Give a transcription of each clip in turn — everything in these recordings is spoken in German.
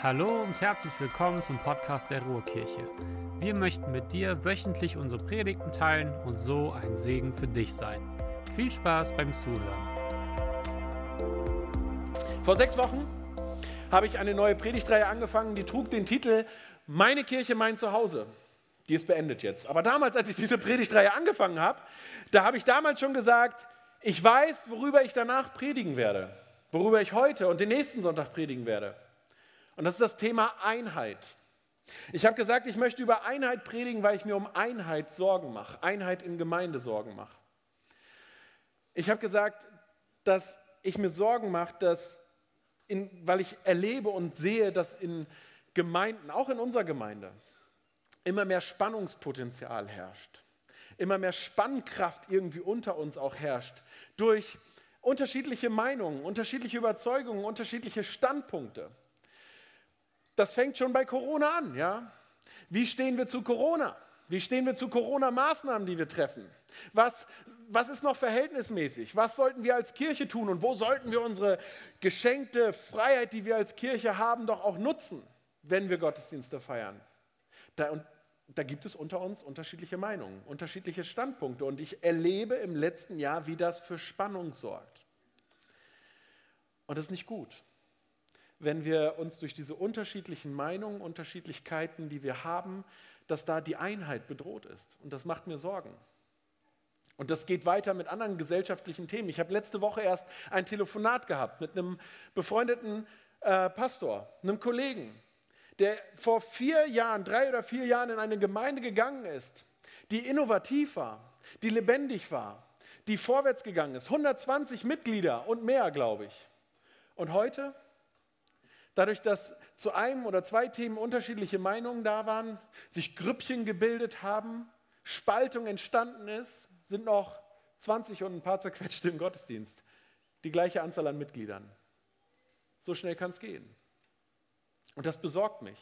Hallo und herzlich willkommen zum Podcast der Ruhrkirche. Wir möchten mit dir wöchentlich unsere Predigten teilen und so ein Segen für dich sein. Viel Spaß beim Zuhören. Vor sechs Wochen habe ich eine neue Predigtreihe angefangen, die trug den Titel Meine Kirche, mein Zuhause. Die ist beendet jetzt. Aber damals, als ich diese Predigtreihe angefangen habe, da habe ich damals schon gesagt, ich weiß, worüber ich danach predigen werde, worüber ich heute und den nächsten Sonntag predigen werde. Und das ist das Thema Einheit. Ich habe gesagt, ich möchte über Einheit predigen, weil ich mir um Einheit Sorgen mache, Einheit in Gemeinde Sorgen mache. Ich habe gesagt, dass ich mir Sorgen mache, dass in, weil ich erlebe und sehe, dass in Gemeinden, auch in unserer Gemeinde, immer mehr Spannungspotenzial herrscht, immer mehr Spannkraft irgendwie unter uns auch herrscht, durch unterschiedliche Meinungen, unterschiedliche Überzeugungen, unterschiedliche Standpunkte das fängt schon bei Corona an, ja? Wie stehen wir zu Corona? Wie stehen wir zu Corona-Maßnahmen, die wir treffen? Was, was ist noch verhältnismäßig? Was sollten wir als Kirche tun und wo sollten wir unsere geschenkte Freiheit, die wir als Kirche haben, doch auch nutzen, wenn wir Gottesdienste feiern? Da, und, da gibt es unter uns unterschiedliche Meinungen, unterschiedliche Standpunkte und ich erlebe im letzten Jahr, wie das für Spannung sorgt. Und das ist nicht gut wenn wir uns durch diese unterschiedlichen Meinungen, Unterschiedlichkeiten, die wir haben, dass da die Einheit bedroht ist. Und das macht mir Sorgen. Und das geht weiter mit anderen gesellschaftlichen Themen. Ich habe letzte Woche erst ein Telefonat gehabt mit einem befreundeten äh, Pastor, einem Kollegen, der vor vier Jahren, drei oder vier Jahren in eine Gemeinde gegangen ist, die innovativ war, die lebendig war, die vorwärts gegangen ist. 120 Mitglieder und mehr, glaube ich. Und heute dadurch, dass zu einem oder zwei Themen unterschiedliche Meinungen da waren, sich Grüppchen gebildet haben, Spaltung entstanden ist, sind noch 20 und ein paar zerquetschte im Gottesdienst. Die gleiche Anzahl an Mitgliedern. So schnell kann es gehen. Und das besorgt mich.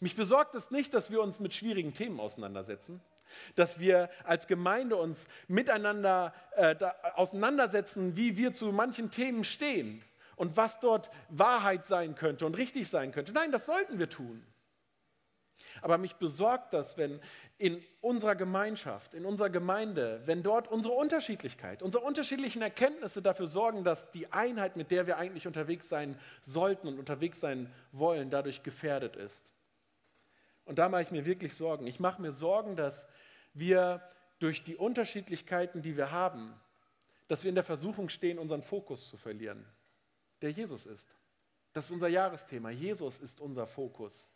Mich besorgt es nicht, dass wir uns mit schwierigen Themen auseinandersetzen, dass wir als Gemeinde uns miteinander äh, auseinandersetzen, wie wir zu manchen Themen stehen und was dort Wahrheit sein könnte und richtig sein könnte. Nein, das sollten wir tun. Aber mich besorgt das, wenn in unserer Gemeinschaft, in unserer Gemeinde, wenn dort unsere Unterschiedlichkeit, unsere unterschiedlichen Erkenntnisse dafür sorgen, dass die Einheit, mit der wir eigentlich unterwegs sein sollten und unterwegs sein wollen, dadurch gefährdet ist. Und da mache ich mir wirklich Sorgen. Ich mache mir Sorgen, dass wir durch die Unterschiedlichkeiten, die wir haben, dass wir in der Versuchung stehen, unseren Fokus zu verlieren der Jesus ist. Das ist unser Jahresthema. Jesus ist unser Fokus.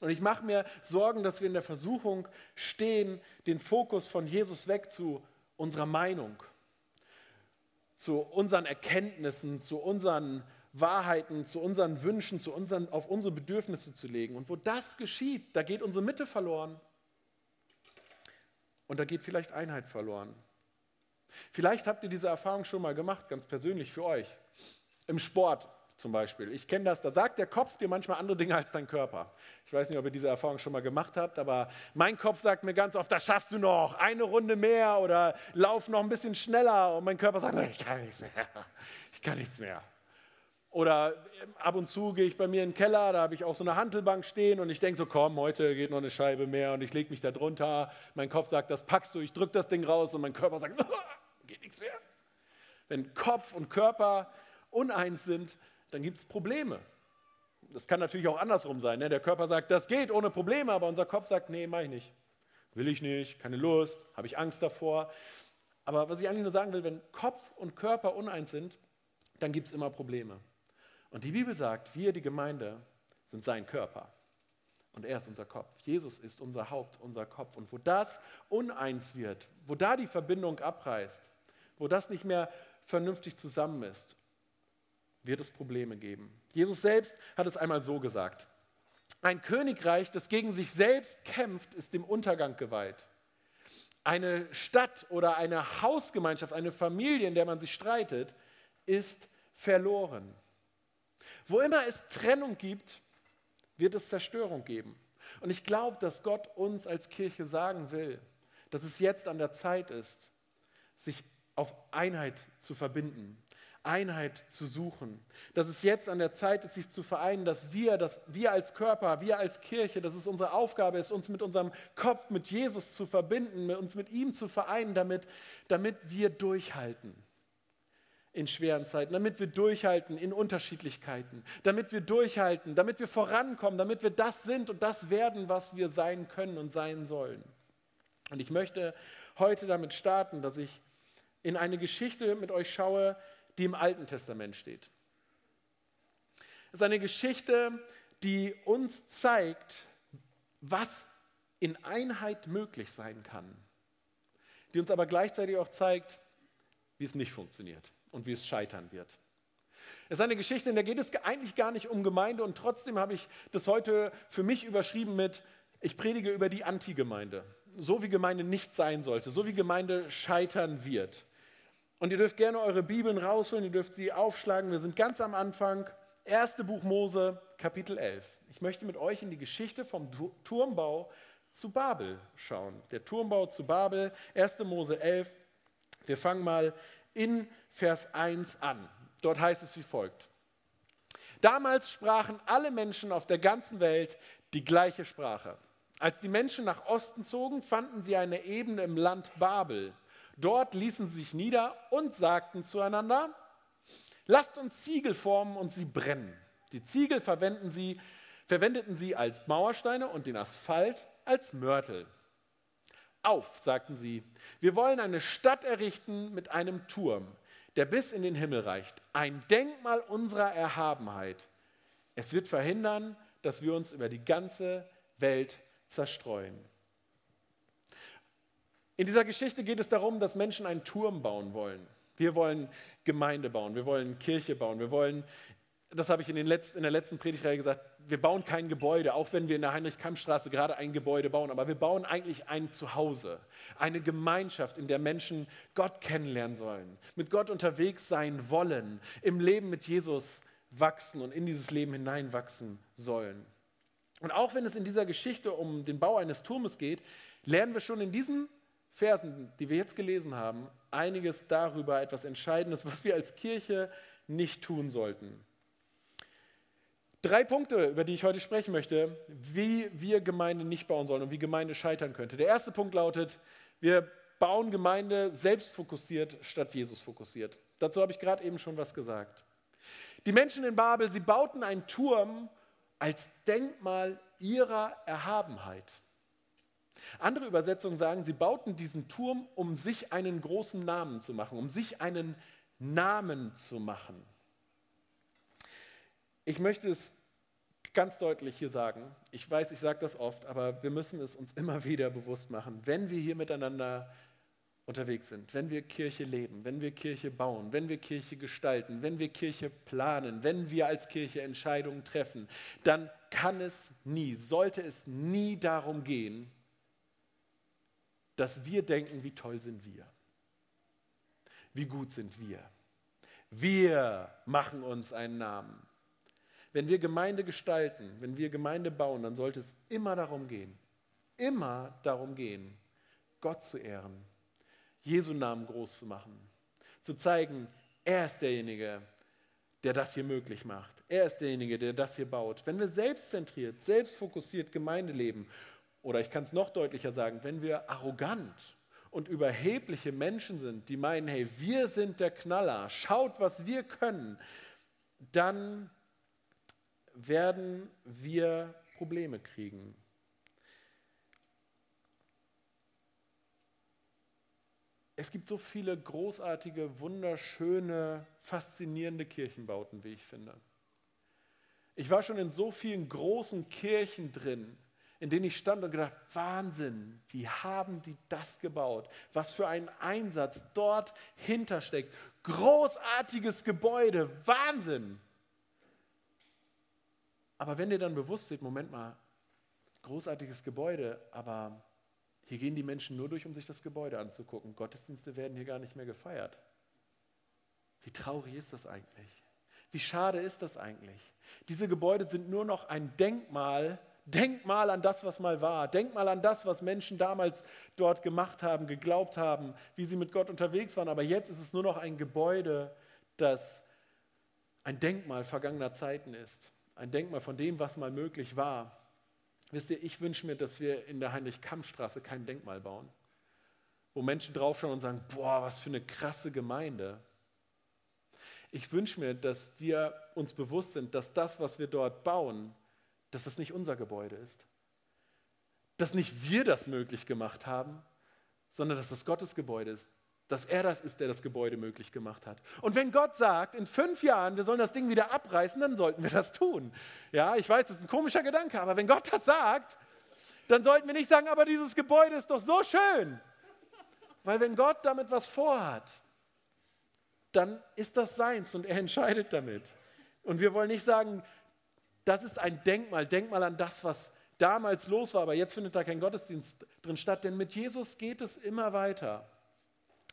Und ich mache mir Sorgen, dass wir in der Versuchung stehen, den Fokus von Jesus weg zu unserer Meinung, zu unseren Erkenntnissen, zu unseren Wahrheiten, zu unseren Wünschen, zu unseren, auf unsere Bedürfnisse zu legen. Und wo das geschieht, da geht unsere Mitte verloren. Und da geht vielleicht Einheit verloren. Vielleicht habt ihr diese Erfahrung schon mal gemacht, ganz persönlich für euch. Im Sport zum Beispiel. Ich kenne das, da sagt der Kopf dir manchmal andere Dinge als dein Körper. Ich weiß nicht, ob ihr diese Erfahrung schon mal gemacht habt, aber mein Kopf sagt mir ganz oft, das schaffst du noch, eine Runde mehr oder lauf noch ein bisschen schneller. Und mein Körper sagt, ich kann nichts mehr, ich kann nichts mehr. Oder ähm, ab und zu gehe ich bei mir in den Keller, da habe ich auch so eine Hantelbank stehen und ich denke so, komm, heute geht noch eine Scheibe mehr und ich lege mich da drunter. Mein Kopf sagt, das packst du, ich drücke das Ding raus und mein Körper sagt, geht nichts mehr. Wenn Kopf und Körper uneins sind, dann gibt es Probleme. Das kann natürlich auch andersrum sein. Ne? Der Körper sagt, das geht ohne Probleme, aber unser Kopf sagt, nee, mach ich nicht. Will ich nicht, keine Lust, habe ich Angst davor. Aber was ich eigentlich nur sagen will, wenn Kopf und Körper uneins sind, dann gibt es immer Probleme. Und die Bibel sagt, wir, die Gemeinde, sind sein Körper. Und er ist unser Kopf. Jesus ist unser Haupt, unser Kopf. Und wo das uneins wird, wo da die Verbindung abreißt, wo das nicht mehr vernünftig zusammen ist wird es Probleme geben. Jesus selbst hat es einmal so gesagt. Ein Königreich, das gegen sich selbst kämpft, ist dem Untergang geweiht. Eine Stadt oder eine Hausgemeinschaft, eine Familie, in der man sich streitet, ist verloren. Wo immer es Trennung gibt, wird es Zerstörung geben. Und ich glaube, dass Gott uns als Kirche sagen will, dass es jetzt an der Zeit ist, sich auf Einheit zu verbinden, Einheit zu suchen. Dass es jetzt an der Zeit ist, sich zu vereinen, dass wir, dass wir als Körper, wir als Kirche, dass es unsere Aufgabe ist, uns mit unserem Kopf, mit Jesus zu verbinden, uns mit ihm zu vereinen, damit, damit wir durchhalten in schweren Zeiten, damit wir durchhalten in Unterschiedlichkeiten, damit wir durchhalten, damit wir vorankommen, damit wir das sind und das werden, was wir sein können und sein sollen. Und ich möchte heute damit starten, dass ich in eine Geschichte mit euch schaue, die im Alten Testament steht. Es ist eine Geschichte, die uns zeigt, was in Einheit möglich sein kann, die uns aber gleichzeitig auch zeigt, wie es nicht funktioniert und wie es scheitern wird. Es ist eine Geschichte, in der geht es eigentlich gar nicht um Gemeinde und trotzdem habe ich das heute für mich überschrieben mit, ich predige über die Antigemeinde. So wie Gemeinde nicht sein sollte, so wie Gemeinde scheitern wird. Und ihr dürft gerne eure Bibeln rausholen, ihr dürft sie aufschlagen. Wir sind ganz am Anfang, erste Buch Mose, Kapitel 11. Ich möchte mit euch in die Geschichte vom Turmbau zu Babel schauen. Der Turmbau zu Babel, 1. Mose 11. Wir fangen mal in Vers 1 an. Dort heißt es wie folgt. Damals sprachen alle Menschen auf der ganzen Welt die gleiche Sprache. Als die Menschen nach Osten zogen, fanden sie eine Ebene im Land Babel. Dort ließen sie sich nieder und sagten zueinander, lasst uns Ziegel formen und sie brennen. Die Ziegel sie, verwendeten sie als Mauersteine und den Asphalt als Mörtel. Auf, sagten sie, wir wollen eine Stadt errichten mit einem Turm, der bis in den Himmel reicht, ein Denkmal unserer Erhabenheit. Es wird verhindern, dass wir uns über die ganze Welt zerstreuen. In dieser Geschichte geht es darum, dass Menschen einen Turm bauen wollen. Wir wollen Gemeinde bauen, wir wollen Kirche bauen, wir wollen, das habe ich in, Letz-, in der letzten Predigtreihe gesagt, wir bauen kein Gebäude, auch wenn wir in der Heinrich-Kamm-Straße gerade ein Gebäude bauen, aber wir bauen eigentlich ein Zuhause, eine Gemeinschaft, in der Menschen Gott kennenlernen sollen, mit Gott unterwegs sein wollen, im Leben mit Jesus wachsen und in dieses Leben hineinwachsen sollen. Und auch wenn es in dieser Geschichte um den Bau eines Turmes geht, lernen wir schon in diesen Versen, die wir jetzt gelesen haben, einiges darüber, etwas Entscheidendes, was wir als Kirche nicht tun sollten. Drei Punkte, über die ich heute sprechen möchte, wie wir Gemeinde nicht bauen sollen und wie Gemeinde scheitern könnte. Der erste Punkt lautet, wir bauen Gemeinde selbstfokussiert statt Jesus fokussiert. Dazu habe ich gerade eben schon was gesagt. Die Menschen in Babel, sie bauten einen Turm als Denkmal ihrer Erhabenheit. Andere Übersetzungen sagen, sie bauten diesen Turm, um sich einen großen Namen zu machen, um sich einen Namen zu machen. Ich möchte es ganz deutlich hier sagen. Ich weiß, ich sage das oft, aber wir müssen es uns immer wieder bewusst machen. Wenn wir hier miteinander unterwegs sind, wenn wir Kirche leben, wenn wir Kirche bauen, wenn wir Kirche gestalten, wenn wir Kirche planen, wenn wir als Kirche Entscheidungen treffen, dann kann es nie, sollte es nie darum gehen, dass wir denken, wie toll sind wir, wie gut sind wir. Wir machen uns einen Namen. Wenn wir Gemeinde gestalten, wenn wir Gemeinde bauen, dann sollte es immer darum gehen, immer darum gehen, Gott zu ehren, Jesu Namen groß zu machen, zu zeigen, er ist derjenige, der das hier möglich macht. Er ist derjenige, der das hier baut. Wenn wir selbstzentriert, selbstfokussiert Gemeinde leben, oder ich kann es noch deutlicher sagen, wenn wir arrogant und überhebliche Menschen sind, die meinen, hey, wir sind der Knaller, schaut, was wir können, dann werden wir Probleme kriegen. Es gibt so viele großartige, wunderschöne, faszinierende Kirchenbauten, wie ich finde. Ich war schon in so vielen großen Kirchen drin, in denen ich stand und gedacht, Wahnsinn, wie haben die das gebaut? Was für ein Einsatz dort hintersteckt. Großartiges Gebäude, Wahnsinn. Aber wenn dir dann bewusst wird, Moment mal, großartiges Gebäude, aber hier gehen die Menschen nur durch, um sich das Gebäude anzugucken. Gottesdienste werden hier gar nicht mehr gefeiert. Wie traurig ist das eigentlich? Wie schade ist das eigentlich? Diese Gebäude sind nur noch ein Denkmal, Denkmal an das, was mal war. Denkmal an das, was Menschen damals dort gemacht haben, geglaubt haben, wie sie mit Gott unterwegs waren. Aber jetzt ist es nur noch ein Gebäude, das ein Denkmal vergangener Zeiten ist. Ein Denkmal von dem, was mal möglich war. Wisst ihr, ich wünsche mir, dass wir in der Heinrich-Kamm-Straße kein Denkmal bauen, wo Menschen draufschauen und sagen, boah, was für eine krasse Gemeinde. Ich wünsche mir, dass wir uns bewusst sind, dass das, was wir dort bauen, dass das nicht unser Gebäude ist. Dass nicht wir das möglich gemacht haben, sondern dass das Gottes Gebäude ist, dass er das ist, der das Gebäude möglich gemacht hat. Und wenn Gott sagt, in fünf Jahren, wir sollen das Ding wieder abreißen, dann sollten wir das tun. Ja, ich weiß, das ist ein komischer Gedanke, aber wenn Gott das sagt, dann sollten wir nicht sagen, aber dieses Gebäude ist doch so schön. Weil wenn Gott damit was vorhat, dann ist das seins und er entscheidet damit. Und wir wollen nicht sagen, das ist ein Denkmal, Denkmal an das, was damals los war, aber jetzt findet da kein Gottesdienst drin statt, denn mit Jesus geht es immer weiter.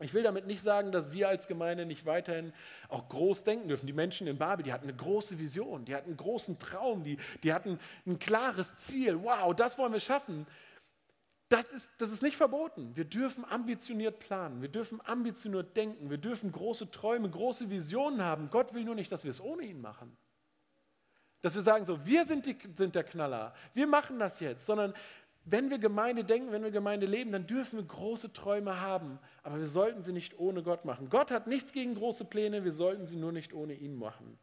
Ich will damit nicht sagen, dass wir als Gemeinde nicht weiterhin auch groß denken dürfen. Die Menschen in Babel, die hatten eine große Vision, die hatten einen großen Traum, die, die hatten ein klares Ziel. Wow, das wollen wir schaffen. Das ist, das ist nicht verboten. Wir dürfen ambitioniert planen, wir dürfen ambitioniert denken, wir dürfen große Träume, große Visionen haben. Gott will nur nicht, dass wir es ohne ihn machen. Dass wir sagen, so, wir sind, die, sind der Knaller, wir machen das jetzt, sondern wenn wir Gemeinde denken, wenn wir Gemeinde leben, dann dürfen wir große Träume haben, aber wir sollten sie nicht ohne Gott machen. Gott hat nichts gegen große Pläne, wir sollten sie nur nicht ohne ihn machen.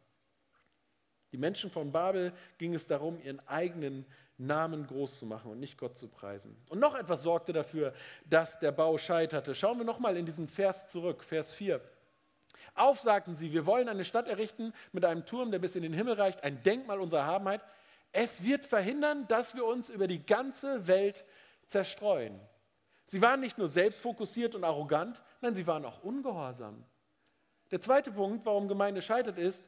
Die Menschen von Babel ging es darum, ihren eigenen Namen groß zu machen und nicht Gott zu preisen. Und noch etwas sorgte dafür, dass der Bau scheiterte. Schauen wir nochmal in diesen Vers zurück, Vers 4. Auf sagten sie, wir wollen eine Stadt errichten mit einem Turm, der bis in den Himmel reicht, ein Denkmal unserer Habenheit. Es wird verhindern, dass wir uns über die ganze Welt zerstreuen. Sie waren nicht nur selbstfokussiert und arrogant, nein, sie waren auch ungehorsam. Der zweite Punkt, warum Gemeinde scheitert, ist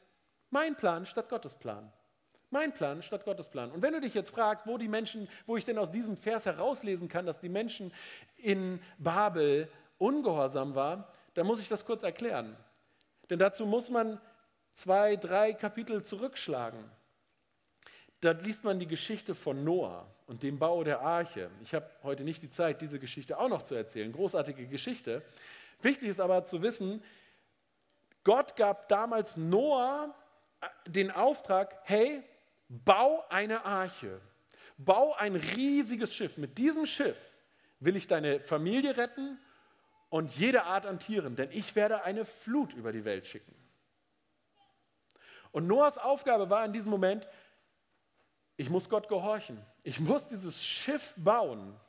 mein Plan statt Gottes Plan. Mein Plan statt Gottes Plan. Und wenn du dich jetzt fragst, wo die Menschen, wo ich denn aus diesem Vers herauslesen kann, dass die Menschen in Babel ungehorsam waren, dann muss ich das kurz erklären. Denn dazu muss man zwei, drei Kapitel zurückschlagen. Da liest man die Geschichte von Noah und dem Bau der Arche. Ich habe heute nicht die Zeit, diese Geschichte auch noch zu erzählen. Großartige Geschichte. Wichtig ist aber zu wissen, Gott gab damals Noah äh, den Auftrag, hey, bau eine Arche. Bau ein riesiges Schiff. Mit diesem Schiff will ich deine Familie retten und jede Art an Tieren, denn ich werde eine Flut über die Welt schicken. Und Noahs Aufgabe war in diesem Moment, ich muss Gott gehorchen. Ich muss dieses Schiff bauen.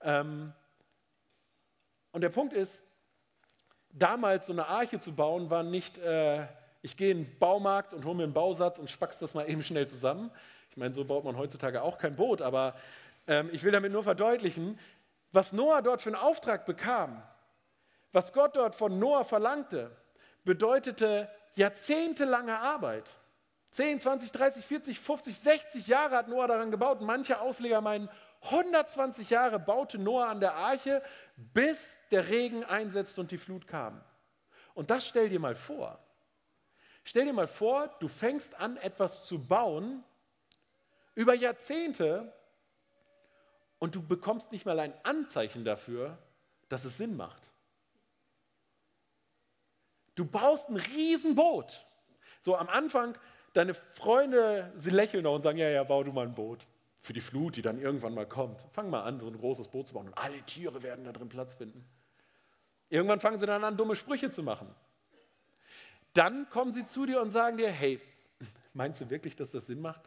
Ähm, und der Punkt ist, damals so eine Arche zu bauen, war nicht, äh, ich gehe in den Baumarkt und hole mir einen Bausatz und spack's das mal eben schnell zusammen. Ich meine, so baut man heutzutage auch kein Boot, aber ähm, ich will damit nur verdeutlichen, was Noah dort für einen Auftrag bekam, was Gott dort von Noah verlangte, bedeutete jahrzehntelange Arbeit. 10, 20, 30, 40, 50, 60 Jahre hat Noah daran gebaut. Manche Ausleger meinen, 120 Jahre baute Noah an der Arche, bis der Regen einsetzte und die Flut kam. Und das stell dir mal vor. Stell dir mal vor, du fängst an, etwas zu bauen über Jahrzehnte und du bekommst nicht mal ein Anzeichen dafür, dass es Sinn macht. Du baust ein Riesenboot. So am Anfang deine Freunde, sie lächeln noch und sagen, ja, ja, bau du mal ein Boot für die Flut, die dann irgendwann mal kommt. Fang mal an, so ein großes Boot zu bauen und alle Tiere werden da drin Platz finden. Irgendwann fangen sie dann an, dumme Sprüche zu machen. Dann kommen sie zu dir und sagen dir, hey, meinst du wirklich, dass das Sinn macht?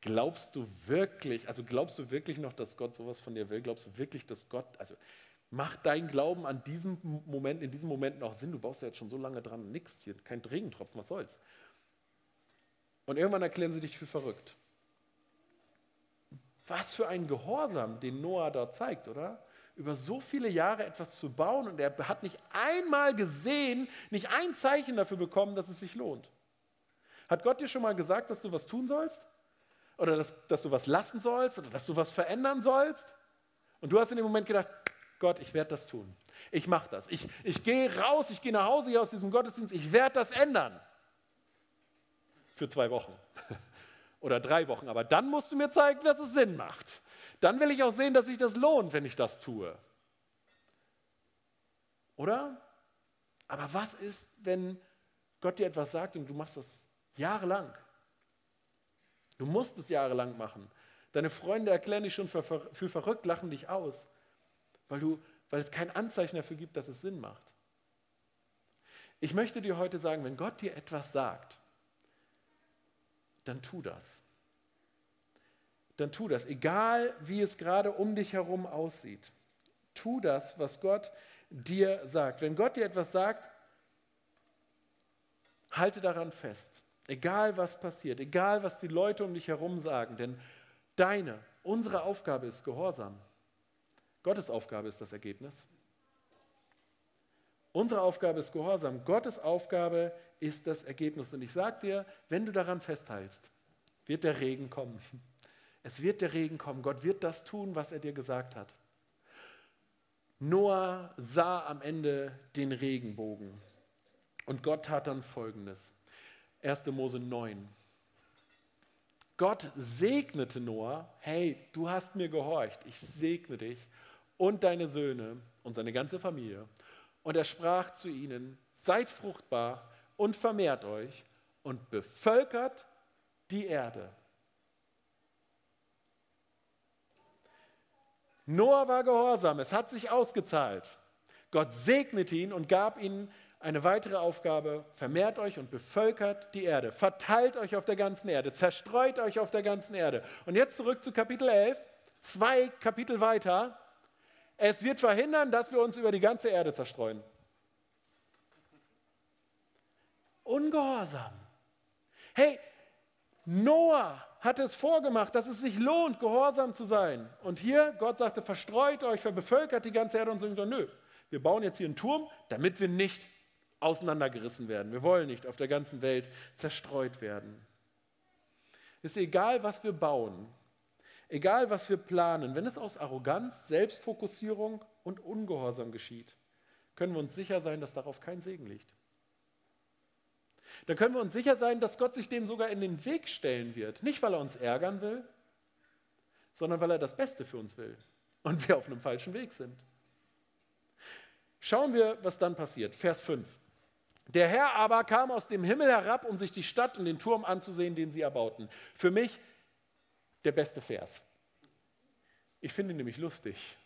Glaubst du wirklich, also glaubst du wirklich noch, dass Gott sowas von dir will? Glaubst du wirklich, dass Gott, also macht dein Glauben an diesem Moment, in diesem Moment noch Sinn? Du baust ja jetzt schon so lange dran, nichts hier, kein Regentropfen, was soll's? Und irgendwann erklären sie dich für verrückt. Was für ein Gehorsam, den Noah dort zeigt, oder? Über so viele Jahre etwas zu bauen und er hat nicht einmal gesehen, nicht ein Zeichen dafür bekommen, dass es sich lohnt. Hat Gott dir schon mal gesagt, dass du was tun sollst? Oder dass, dass du was lassen sollst? Oder dass du was verändern sollst? Und du hast in dem Moment gedacht, Gott, ich werde das tun. Ich mache das. Ich, ich gehe raus, ich gehe nach Hause hier aus diesem Gottesdienst, ich werde das ändern für zwei Wochen oder drei Wochen. Aber dann musst du mir zeigen, dass es Sinn macht. Dann will ich auch sehen, dass sich das lohnt, wenn ich das tue. Oder? Aber was ist, wenn Gott dir etwas sagt und du machst das jahrelang. Du musst es jahrelang machen. Deine Freunde erklären dich schon für, für verrückt, lachen dich aus, weil, du, weil es kein Anzeichen dafür gibt, dass es Sinn macht. Ich möchte dir heute sagen, wenn Gott dir etwas sagt, dann tu das. Dann tu das, egal wie es gerade um dich herum aussieht. Tu das, was Gott dir sagt. Wenn Gott dir etwas sagt, halte daran fest. Egal was passiert, egal was die Leute um dich herum sagen, denn deine, unsere Aufgabe ist Gehorsam. Gottes Aufgabe ist das Ergebnis. Unsere Aufgabe ist Gehorsam. Gottes Aufgabe ist das Ergebnis. Und ich sage dir, wenn du daran festhältst, wird der Regen kommen. Es wird der Regen kommen. Gott wird das tun, was er dir gesagt hat. Noah sah am Ende den Regenbogen. Und Gott tat dann Folgendes. 1. Mose 9. Gott segnete Noah, hey, du hast mir gehorcht, ich segne dich und deine Söhne und seine ganze Familie. Und er sprach zu ihnen, seid fruchtbar und vermehrt euch und bevölkert die Erde. Noah war gehorsam, es hat sich ausgezahlt. Gott segnete ihn und gab ihnen eine weitere Aufgabe, vermehrt euch und bevölkert die Erde, verteilt euch auf der ganzen Erde, zerstreut euch auf der ganzen Erde. Und jetzt zurück zu Kapitel 11, zwei Kapitel weiter. Es wird verhindern, dass wir uns über die ganze Erde zerstreuen. Ungehorsam. Hey, Noah hatte es vorgemacht, dass es sich lohnt, gehorsam zu sein. Und hier, Gott sagte, verstreut euch, bevölkert die ganze Erde und so, nö, wir bauen jetzt hier einen Turm, damit wir nicht auseinandergerissen werden. Wir wollen nicht auf der ganzen Welt zerstreut werden. Ist egal, was wir bauen, egal, was wir planen, wenn es aus Arroganz, Selbstfokussierung und Ungehorsam geschieht, können wir uns sicher sein, dass darauf kein Segen liegt. Dann können wir uns sicher sein, dass Gott sich dem sogar in den Weg stellen wird. Nicht, weil er uns ärgern will, sondern weil er das Beste für uns will und wir auf einem falschen Weg sind. Schauen wir, was dann passiert. Vers 5. Der Herr aber kam aus dem Himmel herab, um sich die Stadt und den Turm anzusehen, den sie erbauten. Für mich der beste Vers. Ich finde ihn nämlich lustig.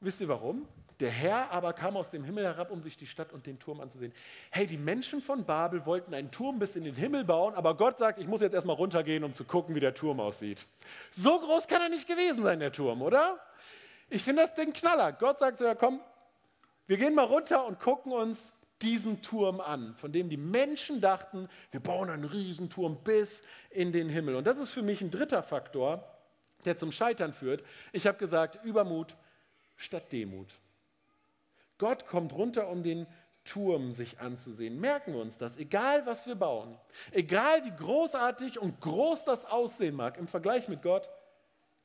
Wisst ihr warum? Der Herr aber kam aus dem Himmel herab, um sich die Stadt und den Turm anzusehen. Hey, die Menschen von Babel wollten einen Turm bis in den Himmel bauen, aber Gott sagt, ich muss jetzt erstmal runtergehen, um zu gucken, wie der Turm aussieht. So groß kann er nicht gewesen sein, der Turm, oder? Ich finde das Ding knaller. Gott sagt so, ja komm, wir gehen mal runter und gucken uns diesen Turm an, von dem die Menschen dachten, wir bauen einen Riesenturm bis in den Himmel. Und das ist für mich ein dritter Faktor, der zum Scheitern führt. Ich habe gesagt, Übermut statt Demut. Gott kommt runter, um den Turm sich anzusehen. Merken wir uns das, egal was wir bauen, egal wie großartig und groß das aussehen mag, im Vergleich mit Gott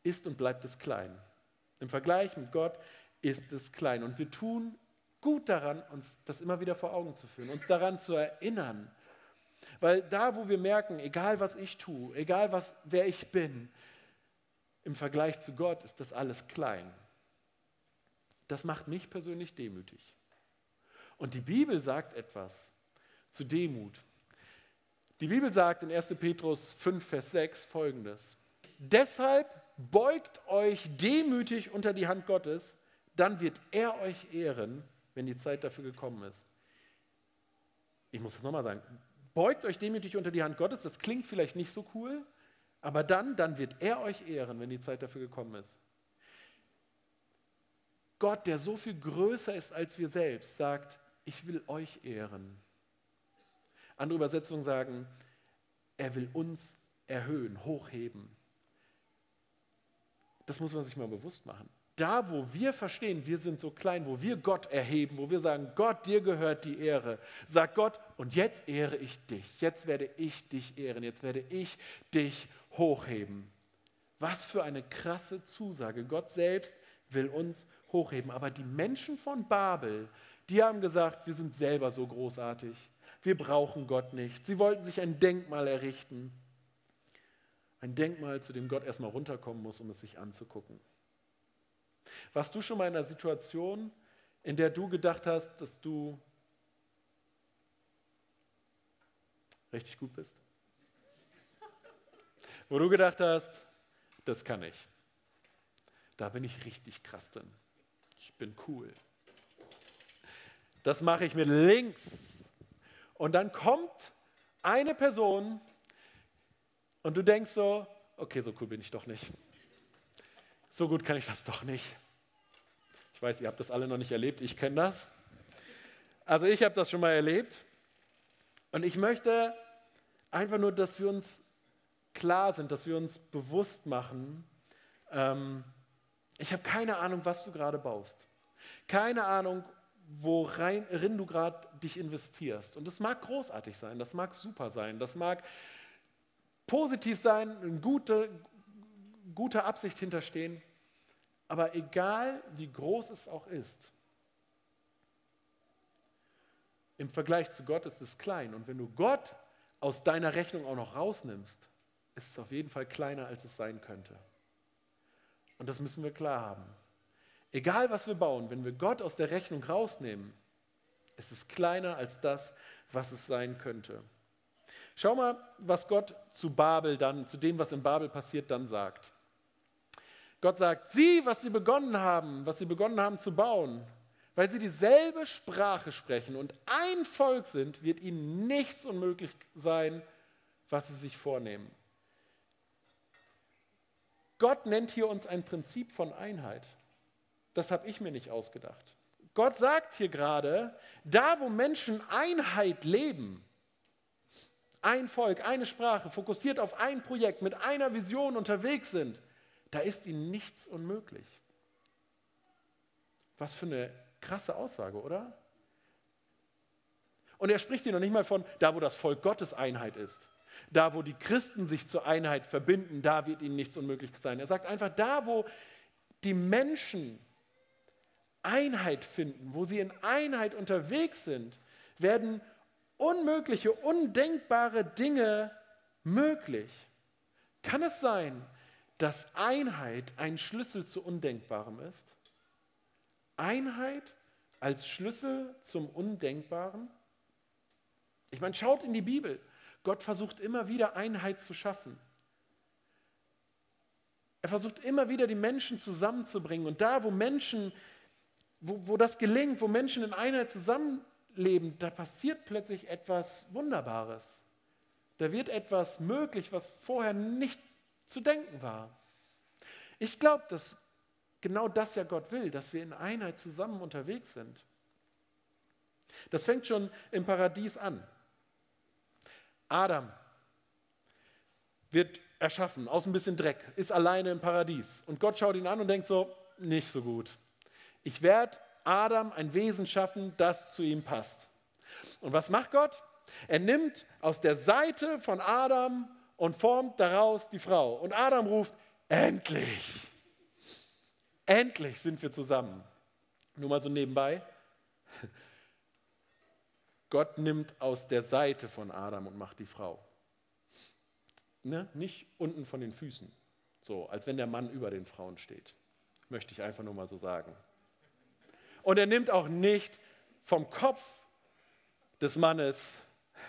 ist und bleibt es klein. Im Vergleich mit Gott ist es klein. Und wir tun gut daran, uns das immer wieder vor Augen zu führen, uns daran zu erinnern. Weil da, wo wir merken, egal was ich tue, egal was, wer ich bin, im Vergleich zu Gott ist das alles klein. Das macht mich persönlich demütig. Und die Bibel sagt etwas zu Demut. Die Bibel sagt in 1. Petrus 5, Vers 6 folgendes. Deshalb beugt euch demütig unter die Hand Gottes, dann wird er euch ehren, wenn die Zeit dafür gekommen ist. Ich muss es nochmal sagen. Beugt euch demütig unter die Hand Gottes. Das klingt vielleicht nicht so cool, aber dann, dann wird er euch ehren, wenn die Zeit dafür gekommen ist. Gott, der so viel größer ist als wir selbst, sagt, ich will euch ehren. Andere Übersetzungen sagen, er will uns erhöhen, hochheben. Das muss man sich mal bewusst machen da, wo wir verstehen, wir sind so klein, wo wir Gott erheben, wo wir sagen, Gott, dir gehört die Ehre, sagt Gott, und jetzt ehre ich dich, jetzt werde ich dich ehren, jetzt werde ich dich hochheben. Was für eine krasse Zusage. Gott selbst will uns hochheben. Aber die Menschen von Babel, die haben gesagt, wir sind selber so großartig. Wir brauchen Gott nicht. Sie wollten sich ein Denkmal errichten. Ein Denkmal, zu dem Gott erstmal runterkommen muss, um es sich anzugucken. Warst du schon mal in einer Situation, in der du gedacht hast, dass du richtig gut bist? Wo du gedacht hast, das kann ich. Da bin ich richtig krass drin. Ich bin cool. Das mache ich mit links. Und dann kommt eine Person und du denkst so, okay, so cool bin ich doch nicht. So gut kann ich das doch nicht. Ich weiß, ihr habt das alle noch nicht erlebt, ich kenne das. Also ich habe das schon mal erlebt. Und ich möchte einfach nur, dass wir uns klar sind, dass wir uns bewusst machen, ähm, ich habe keine Ahnung, was du gerade baust. Keine Ahnung, worin du gerade dich investierst. Und das mag großartig sein, das mag super sein, das mag positiv sein, eine gute, gute Absicht hinterstehen. Aber egal, wie groß es auch ist, im Vergleich zu Gott ist es klein. Und wenn du Gott aus deiner Rechnung auch noch rausnimmst, ist es auf jeden Fall kleiner, als es sein könnte. Und das müssen wir klar haben. Egal, was wir bauen, wenn wir Gott aus der Rechnung rausnehmen, ist es kleiner als das, was es sein könnte. Schau mal, was Gott zu Babel dann, zu dem, was in Babel passiert, dann sagt. Gott sagt, sie, was sie begonnen haben, was sie begonnen haben zu bauen, weil sie dieselbe Sprache sprechen und ein Volk sind, wird ihnen nichts unmöglich sein, was sie sich vornehmen. Gott nennt hier uns ein Prinzip von Einheit. Das habe ich mir nicht ausgedacht. Gott sagt hier gerade, da wo Menschen Einheit leben, ein Volk, eine Sprache, fokussiert auf ein Projekt, mit einer Vision unterwegs sind, da ist ihnen nichts unmöglich. Was für eine krasse Aussage, oder? Und er spricht hier noch nicht mal von da, wo das Volk Gottes Einheit ist. Da, wo die Christen sich zur Einheit verbinden, da wird ihnen nichts unmöglich sein. Er sagt einfach, da, wo die Menschen Einheit finden, wo sie in Einheit unterwegs sind, werden unmögliche, undenkbare Dinge möglich. Kann es sein, dass Einheit ein Schlüssel zu Undenkbarem ist? Einheit als Schlüssel zum Undenkbaren? Ich meine, schaut in die Bibel. Gott versucht immer wieder Einheit zu schaffen. Er versucht immer wieder die Menschen zusammenzubringen. Und da, wo Menschen wo, wo das gelingt, wo Menschen in Einheit zusammenleben, da passiert plötzlich etwas Wunderbares. Da wird etwas möglich, was vorher nicht zu denken war. Ich glaube, dass genau das ja Gott will, dass wir in Einheit zusammen unterwegs sind. Das fängt schon im Paradies an. Adam wird erschaffen aus ein bisschen Dreck, ist alleine im Paradies. Und Gott schaut ihn an und denkt so, nicht so gut ich werde Adam ein Wesen schaffen, das zu ihm passt. Und was macht Gott? Er nimmt aus der Seite von Adam und formt daraus die Frau. Und Adam ruft, endlich, endlich sind wir zusammen. Nur mal so nebenbei. Gott nimmt aus der Seite von Adam und macht die Frau. Ne? Nicht unten von den Füßen, so als wenn der Mann über den Frauen steht. Möchte ich einfach nur mal so sagen. Und er nimmt auch nicht vom Kopf des Mannes,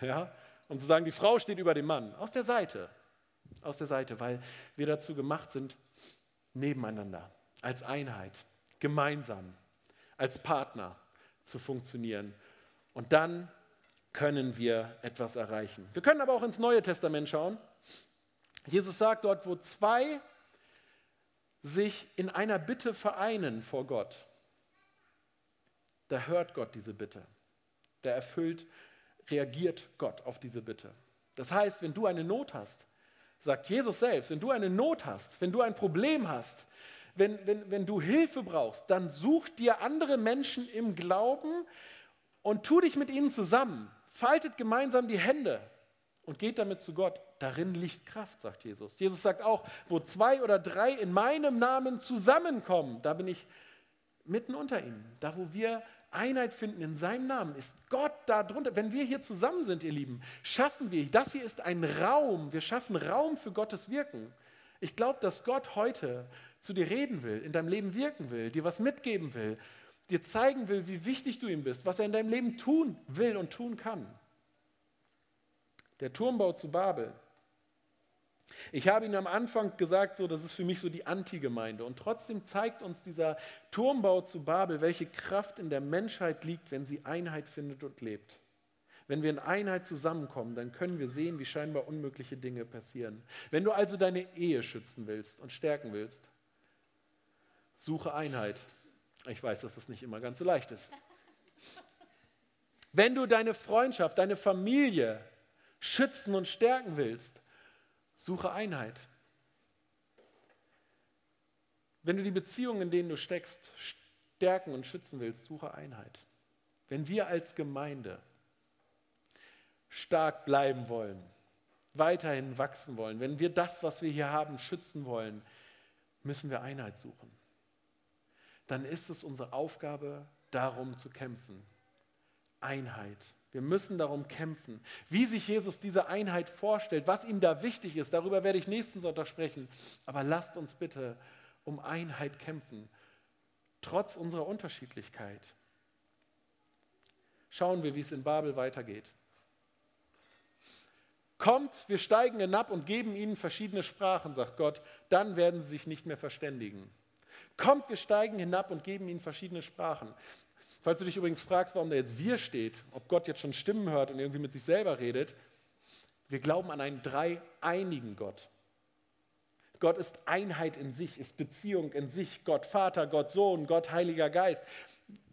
ja, um zu sagen, die Frau steht über dem Mann, aus der Seite. Aus der Seite, weil wir dazu gemacht sind, nebeneinander, als Einheit, gemeinsam, als Partner zu funktionieren. Und dann können wir etwas erreichen. Wir können aber auch ins Neue Testament schauen. Jesus sagt dort, wo zwei sich in einer Bitte vereinen vor Gott, da hört Gott diese Bitte. Da erfüllt, reagiert Gott auf diese Bitte. Das heißt, wenn du eine Not hast, sagt Jesus selbst, wenn du eine Not hast, wenn du ein Problem hast, wenn, wenn, wenn du Hilfe brauchst, dann such dir andere Menschen im Glauben und tu dich mit ihnen zusammen. Faltet gemeinsam die Hände und geht damit zu Gott. Darin liegt Kraft, sagt Jesus. Jesus sagt auch, wo zwei oder drei in meinem Namen zusammenkommen, da bin ich mitten unter ihnen. Da, wo wir Einheit finden in seinem Namen, ist Gott da drunter. Wenn wir hier zusammen sind, ihr Lieben, schaffen wir, das hier ist ein Raum, wir schaffen Raum für Gottes Wirken. Ich glaube, dass Gott heute zu dir reden will, in deinem Leben wirken will, dir was mitgeben will, dir zeigen will, wie wichtig du ihm bist, was er in deinem Leben tun will und tun kann. Der Turmbau zu Babel. Ich habe Ihnen am Anfang gesagt, so, das ist für mich so die Antigemeinde. Und trotzdem zeigt uns dieser Turmbau zu Babel, welche Kraft in der Menschheit liegt, wenn sie Einheit findet und lebt. Wenn wir in Einheit zusammenkommen, dann können wir sehen, wie scheinbar unmögliche Dinge passieren. Wenn du also deine Ehe schützen willst und stärken willst, suche Einheit. Ich weiß, dass das nicht immer ganz so leicht ist. Wenn du deine Freundschaft, deine Familie schützen und stärken willst, suche Einheit. Wenn du die Beziehungen, in denen du steckst, stärken und schützen willst, suche Einheit. Wenn wir als Gemeinde stark bleiben wollen, weiterhin wachsen wollen, wenn wir das, was wir hier haben, schützen wollen, müssen wir Einheit suchen. Dann ist es unsere Aufgabe, darum zu kämpfen. Einheit. Wir müssen darum kämpfen. Wie sich Jesus diese Einheit vorstellt, was ihm da wichtig ist, darüber werde ich nächsten Sonntag sprechen. Aber lasst uns bitte um Einheit kämpfen, trotz unserer Unterschiedlichkeit. Schauen wir, wie es in Babel weitergeht. Kommt, wir steigen hinab und geben ihnen verschiedene Sprachen, sagt Gott, dann werden sie sich nicht mehr verständigen. Kommt, wir steigen hinab und geben ihnen verschiedene Sprachen. Falls du dich übrigens fragst, warum da jetzt wir steht, ob Gott jetzt schon Stimmen hört und irgendwie mit sich selber redet, wir glauben an einen dreieinigen Gott. Gott ist Einheit in sich, ist Beziehung in sich. Gott Vater, Gott Sohn, Gott Heiliger Geist.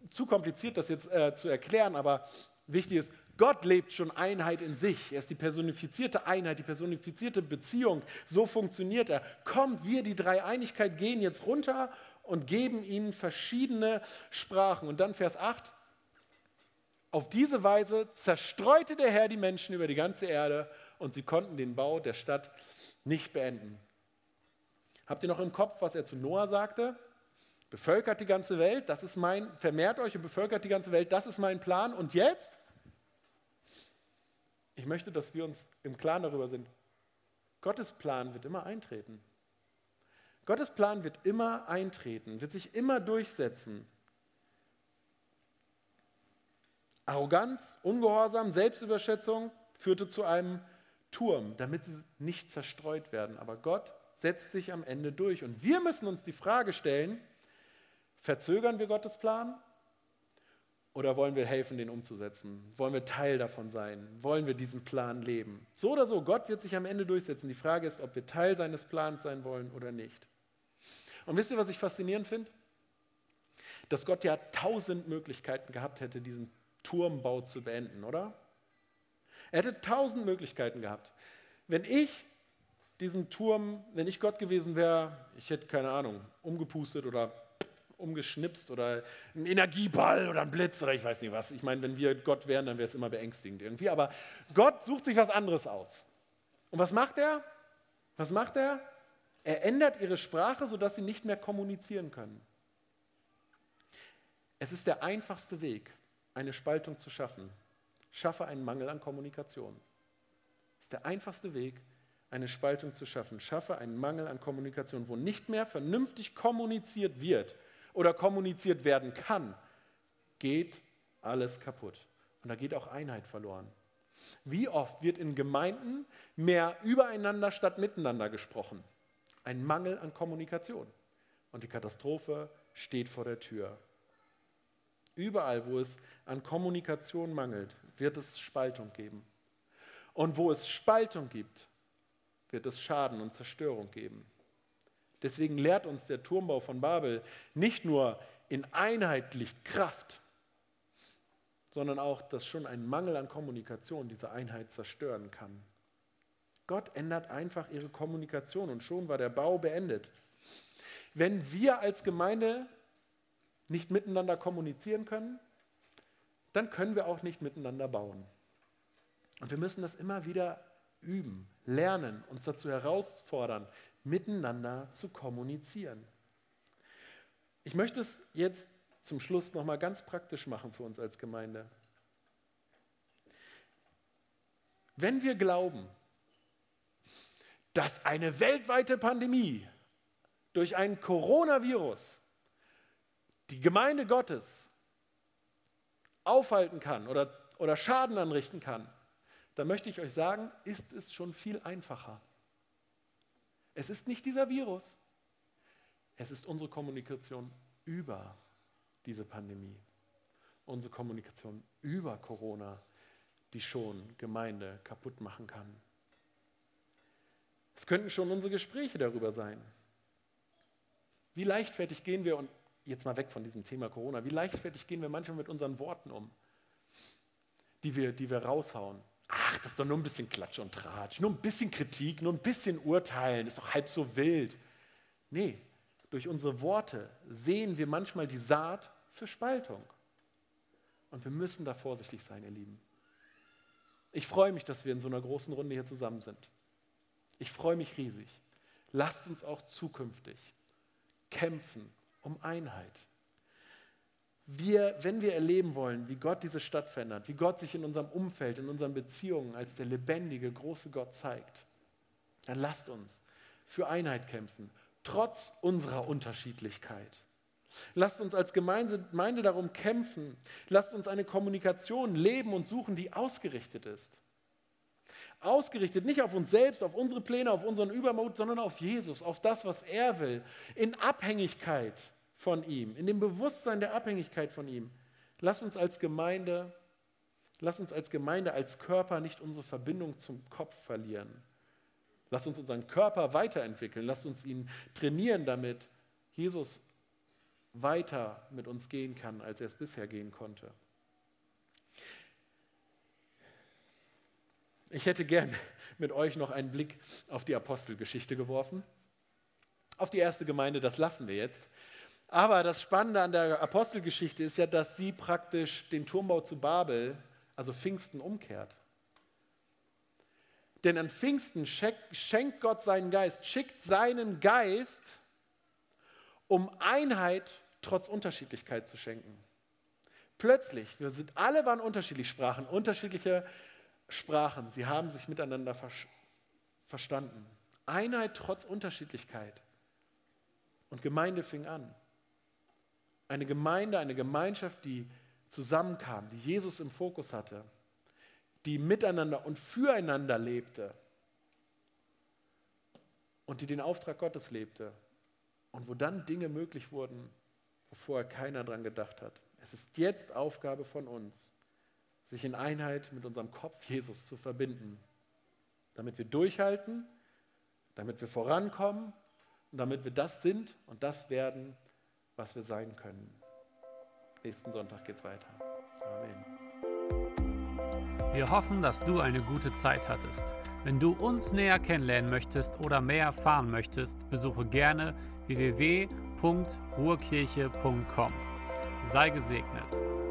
Zu kompliziert, das jetzt äh, zu erklären, aber wichtig ist, Gott lebt schon Einheit in sich. Er ist die personifizierte Einheit, die personifizierte Beziehung. So funktioniert er. Kommt, wir, die Dreieinigkeit, gehen jetzt runter und geben ihnen verschiedene Sprachen. Und dann Vers 8. Auf diese Weise zerstreute der Herr die Menschen über die ganze Erde und sie konnten den Bau der Stadt nicht beenden. Habt ihr noch im Kopf, was er zu Noah sagte? Bevölkert die ganze Welt, das ist mein, vermehrt euch und bevölkert die ganze Welt, das ist mein Plan. Und jetzt? Ich möchte, dass wir uns im Klaren darüber sind, Gottes Plan wird immer eintreten. Gottes Plan wird immer eintreten, wird sich immer durchsetzen. Arroganz, Ungehorsam, Selbstüberschätzung führte zu einem Turm, damit sie nicht zerstreut werden. Aber Gott setzt sich am Ende durch. Und wir müssen uns die Frage stellen, verzögern wir Gottes Plan oder wollen wir helfen, den umzusetzen? Wollen wir Teil davon sein? Wollen wir diesen Plan leben? So oder so, Gott wird sich am Ende durchsetzen. Die Frage ist, ob wir Teil seines Plans sein wollen oder nicht. Und wisst ihr, was ich faszinierend finde? Dass Gott ja tausend Möglichkeiten gehabt hätte, diesen Turmbau zu beenden, oder? Er hätte tausend Möglichkeiten gehabt. Wenn ich diesen Turm, wenn ich Gott gewesen wäre, ich hätte keine Ahnung, umgepustet oder umgeschnipst oder ein Energieball oder ein Blitz oder ich weiß nicht was. Ich meine, wenn wir Gott wären, dann wäre es immer beängstigend irgendwie. Aber Gott sucht sich was anderes aus. Und was macht er? Was macht er? Er ändert ihre Sprache, sodass sie nicht mehr kommunizieren können. Es ist der einfachste Weg, eine Spaltung zu schaffen. Schaffe einen Mangel an Kommunikation. Es ist der einfachste Weg, eine Spaltung zu schaffen. Schaffe einen Mangel an Kommunikation, wo nicht mehr vernünftig kommuniziert wird oder kommuniziert werden kann, geht alles kaputt. Und da geht auch Einheit verloren. Wie oft wird in Gemeinden mehr übereinander statt miteinander gesprochen? Ein Mangel an Kommunikation. Und die Katastrophe steht vor der Tür. Überall, wo es an Kommunikation mangelt, wird es Spaltung geben. Und wo es Spaltung gibt, wird es Schaden und Zerstörung geben. Deswegen lehrt uns der Turmbau von Babel nicht nur in Einheit liegt Kraft, sondern auch, dass schon ein Mangel an Kommunikation diese Einheit zerstören kann. Gott ändert einfach ihre Kommunikation und schon war der Bau beendet. Wenn wir als Gemeinde nicht miteinander kommunizieren können, dann können wir auch nicht miteinander bauen. Und wir müssen das immer wieder üben, lernen, uns dazu herausfordern, miteinander zu kommunizieren. Ich möchte es jetzt zum Schluss nochmal ganz praktisch machen für uns als Gemeinde. Wenn wir glauben, dass eine weltweite Pandemie durch ein Coronavirus die Gemeinde Gottes aufhalten kann oder, oder Schaden anrichten kann, dann möchte ich euch sagen, ist es schon viel einfacher. Es ist nicht dieser Virus, es ist unsere Kommunikation über diese Pandemie, unsere Kommunikation über Corona, die schon Gemeinde kaputt machen kann. Es könnten schon unsere Gespräche darüber sein. Wie leichtfertig gehen wir, und jetzt mal weg von diesem Thema Corona, wie leichtfertig gehen wir manchmal mit unseren Worten um, die wir, die wir raushauen. Ach, das ist doch nur ein bisschen Klatsch und Tratsch, nur ein bisschen Kritik, nur ein bisschen Urteilen, ist doch halb so wild. Nee, durch unsere Worte sehen wir manchmal die Saat für Spaltung. Und wir müssen da vorsichtig sein, ihr Lieben. Ich freue mich, dass wir in so einer großen Runde hier zusammen sind. Ich freue mich riesig. Lasst uns auch zukünftig kämpfen um Einheit. Wir, wenn wir erleben wollen, wie Gott diese Stadt verändert, wie Gott sich in unserem Umfeld, in unseren Beziehungen als der lebendige, große Gott zeigt, dann lasst uns für Einheit kämpfen, trotz unserer Unterschiedlichkeit. Lasst uns als Gemeinde darum kämpfen. Lasst uns eine Kommunikation leben und suchen, die ausgerichtet ist. Ausgerichtet nicht auf uns selbst, auf unsere Pläne, auf unseren Übermut, sondern auf Jesus, auf das, was er will, in Abhängigkeit von ihm, in dem Bewusstsein der Abhängigkeit von ihm. Lasst uns als Gemeinde, lasst uns als Gemeinde, als Körper nicht unsere Verbindung zum Kopf verlieren. Lasst uns unseren Körper weiterentwickeln, lasst uns ihn trainieren, damit Jesus weiter mit uns gehen kann, als er es bisher gehen konnte. Ich hätte gern mit euch noch einen Blick auf die Apostelgeschichte geworfen. Auf die erste Gemeinde, das lassen wir jetzt. Aber das Spannende an der Apostelgeschichte ist ja, dass sie praktisch den Turmbau zu Babel, also Pfingsten, umkehrt. Denn an Pfingsten schenkt Gott seinen Geist, schickt seinen Geist, um Einheit trotz Unterschiedlichkeit zu schenken. Plötzlich, wir sind alle waren unterschiedlich Sprachen, unterschiedliche Sprachen. Sie haben sich miteinander verstanden. Einheit trotz Unterschiedlichkeit. Und Gemeinde fing an. Eine Gemeinde, eine Gemeinschaft, die zusammenkam, die Jesus im Fokus hatte, die miteinander und füreinander lebte und die den Auftrag Gottes lebte und wo dann Dinge möglich wurden, wo vorher keiner dran gedacht hat. Es ist jetzt Aufgabe von uns, sich in Einheit mit unserem Kopf Jesus zu verbinden, damit wir durchhalten, damit wir vorankommen und damit wir das sind und das werden, was wir sein können. Nächsten Sonntag geht's weiter. Amen. Wir hoffen, dass du eine gute Zeit hattest. Wenn du uns näher kennenlernen möchtest oder mehr erfahren möchtest, besuche gerne www.ruhrkirche.com. Sei gesegnet.